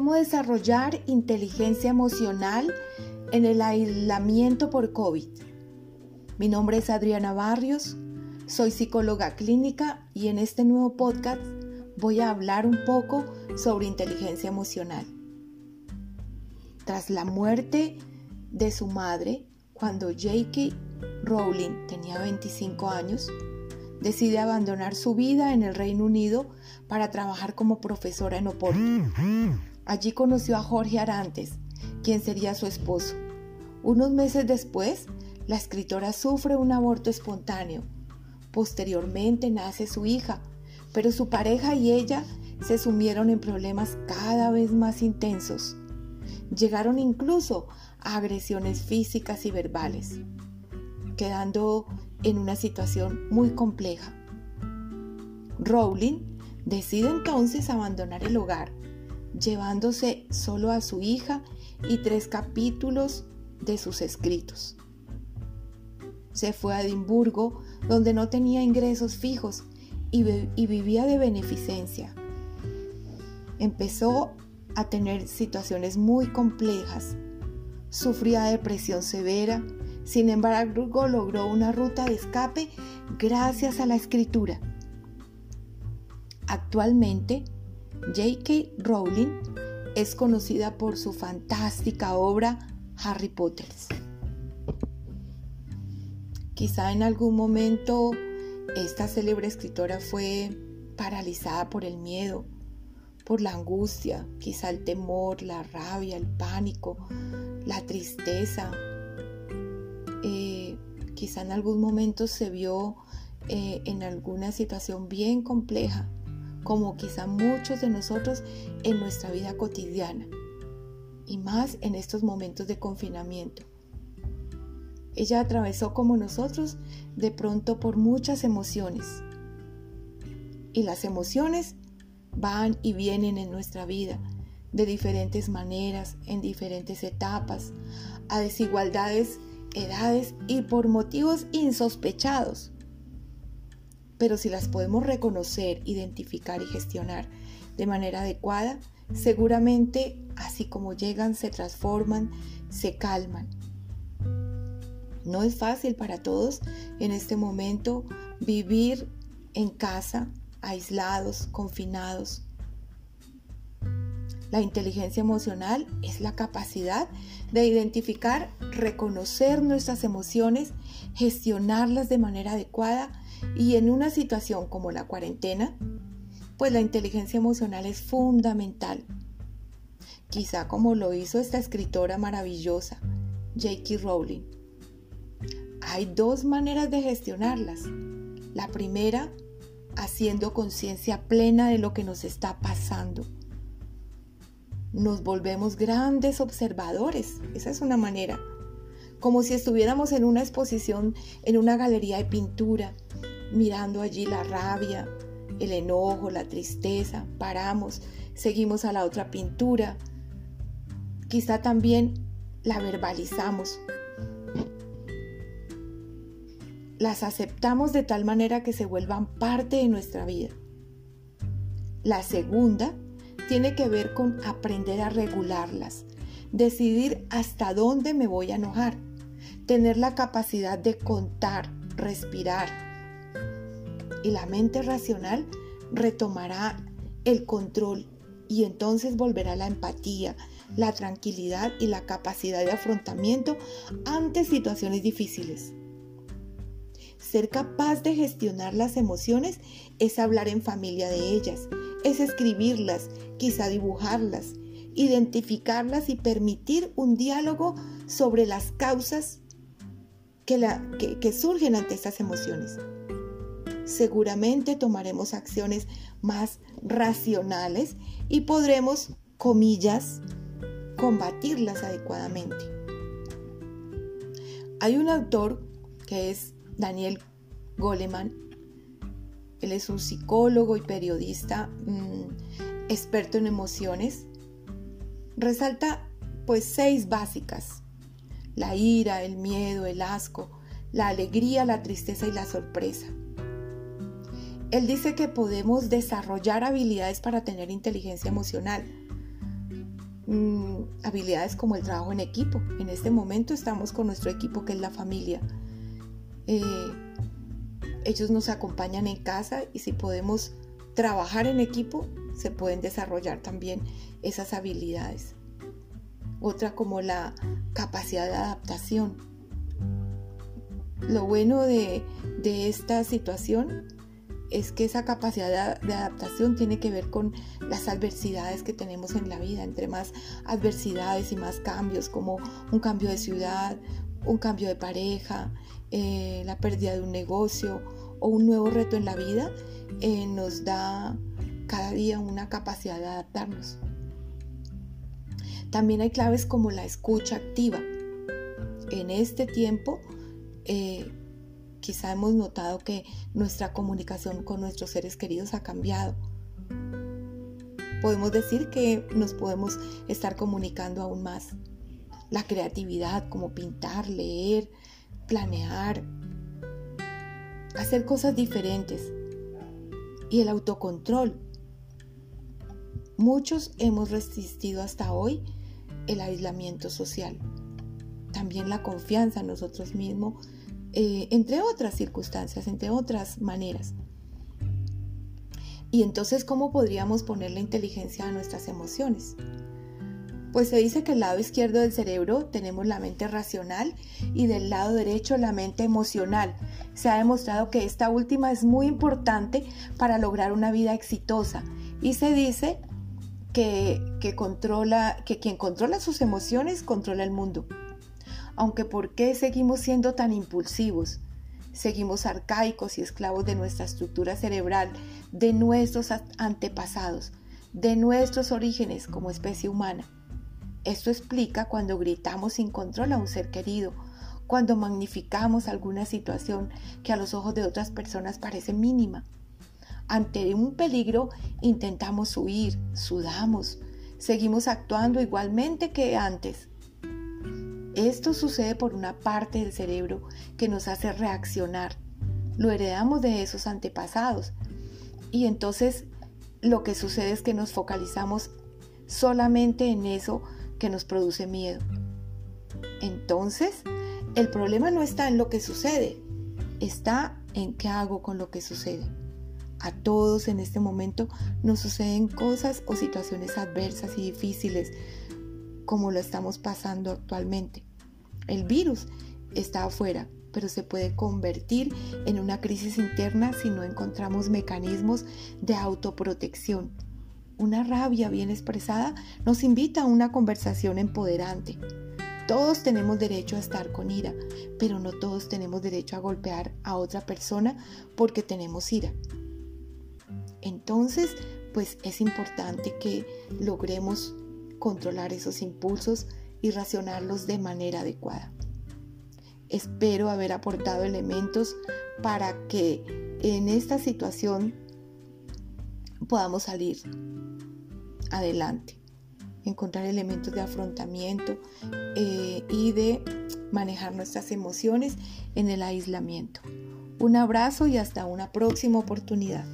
cómo desarrollar inteligencia emocional en el aislamiento por COVID. Mi nombre es Adriana Barrios, soy psicóloga clínica y en este nuevo podcast voy a hablar un poco sobre inteligencia emocional. Tras la muerte de su madre, cuando J.K. Rowling tenía 25 años, decide abandonar su vida en el Reino Unido para trabajar como profesora en Oporto. Allí conoció a Jorge Arantes, quien sería su esposo. Unos meses después, la escritora sufre un aborto espontáneo. Posteriormente nace su hija, pero su pareja y ella se sumieron en problemas cada vez más intensos. Llegaron incluso a agresiones físicas y verbales, quedando en una situación muy compleja. Rowling decide entonces abandonar el hogar, llevándose solo a su hija y tres capítulos de sus escritos. Se fue a Edimburgo, donde no tenía ingresos fijos y, vivía de beneficencia. Empezó a tener situaciones muy complejas. Sufría depresión severa, sin embargo, logró una ruta de escape gracias a la escritura. Actualmente, J.K. Rowling es conocida por su fantástica obra Harry Potter. Quizá en algún momento esta célebre escritora fue paralizada por el miedo, por la angustia, quizá el temor, la rabia, el pánico, la tristeza, eh, quizá en algún momento se vio eh, en alguna situación bien compleja, como quizá muchos de nosotros en nuestra vida cotidiana, y más en estos momentos de confinamiento. Ella atravesó como nosotros de pronto por muchas emociones. Y las emociones van y vienen en nuestra vida de diferentes maneras, en diferentes etapas, a desigualdades edades y por motivos insospechados. Pero si las podemos reconocer, identificar y gestionar de manera adecuada, seguramente así como llegan, se transforman, se calman. No es fácil para todos en este momento vivir en casa, aislados, confinados, la inteligencia emocional es la capacidad de identificar, reconocer nuestras emociones, gestionarlas de manera adecuada y en una situación como la cuarentena, pues la inteligencia emocional es fundamental. Quizá como lo hizo esta escritora maravillosa, J.K. Rowling. Hay dos maneras de gestionarlas. La primera, haciendo conciencia plena de lo que nos está pasando nos volvemos grandes observadores. Esa es una manera. Como si estuviéramos en una exposición, en una galería de pintura, mirando allí la rabia, el enojo, la tristeza. Paramos, seguimos a la otra pintura. Quizá también la verbalizamos. Las aceptamos de tal manera que se vuelvan parte de nuestra vida. La segunda tiene que ver con aprender a regularlas, decidir hasta dónde me voy a enojar, tener la capacidad de contar, respirar. Y la mente racional retomará el control y entonces volverá la empatía, la tranquilidad y la capacidad de afrontamiento ante situaciones difíciles. Ser capaz de gestionar las emociones es hablar en familia de ellas, es escribirlas, quizá dibujarlas, identificarlas y permitir un diálogo sobre las causas que, surgen ante estas emociones. Seguramente tomaremos acciones más racionales y podremos, combatirlas adecuadamente. Hay un autor que es Daniel Goleman él es un psicólogo y periodista mm, experto en emociones. Resalta pues seis básicas. La ira, el miedo, el asco, la alegría, la tristeza y la sorpresa. Él dice que podemos desarrollar habilidades para tener inteligencia emocional. mm, habilidades como el trabajo en equipo. En este momento estamos con nuestro equipo que es la familia. Eh, ellos nos acompañan en casa y si podemos trabajar en equipo, se pueden desarrollar también esas habilidades. Otra como la capacidad de adaptación. Lo bueno de, de esta situación es que esa capacidad de adaptación tiene que ver con las adversidades que tenemos en la vida. Entre más adversidades y más cambios, como un cambio de ciudad, un cambio de pareja, eh, la pérdida de un negocio o un nuevo reto en la vida, eh, nos da cada día una capacidad de adaptarnos. También hay claves como la escucha activa. En este tiempo, eh, quizá hemos notado que nuestra comunicación con nuestros seres queridos ha cambiado. Podemos decir que nos podemos estar comunicando aún más. La creatividad, como pintar, leer, planear, hacer cosas diferentes. Y el autocontrol. Muchos hemos resistido hasta hoy el aislamiento social. También la confianza en nosotros mismos eh, entre otras circunstancias, entre otras maneras. Y entonces, ¿cómo podríamos poner la inteligencia a nuestras emociones? Pues se dice que el lado izquierdo del cerebro tenemos la mente racional y del lado derecho la mente emocional. Se ha demostrado que esta última es muy importante para lograr una vida exitosa y se dice que, que, controla, que quien controla sus emociones controla el mundo. Aunque ¿por qué seguimos siendo tan impulsivos? Seguimos arcaicos y esclavos de nuestra estructura cerebral, de nuestros antepasados, de nuestros orígenes como especie humana. Esto explica cuando gritamos sin control a un ser querido, cuando magnificamos alguna situación que a los ojos de otras personas parece mínima. Ante un peligro intentamos huir, sudamos, seguimos actuando igualmente que antes. Esto sucede por una parte del cerebro que nos hace reaccionar. Lo heredamos de esos antepasados. Y entonces lo que sucede es que nos focalizamos solamente en eso que nos produce miedo. Entonces, el problema no está en lo que sucede, está en qué hago con lo que sucede. A todos en este momento nos suceden cosas o situaciones adversas y difíciles como lo estamos pasando actualmente. El virus está afuera, pero se puede convertir en una crisis interna si no encontramos mecanismos de autoprotección. Una rabia bien expresada nos invita a una conversación empoderante. Todos tenemos derecho a estar con ira, pero no todos tenemos derecho a golpear a otra persona porque tenemos ira. Entonces, pues es importante que logremos controlar esos impulsos y racionarlos de manera adecuada. Espero haber aportado elementos para que en esta situación podamos salir adelante, encontrar elementos de afrontamiento eh, y de manejar nuestras emociones en el aislamiento. Un abrazo y hasta una próxima oportunidad.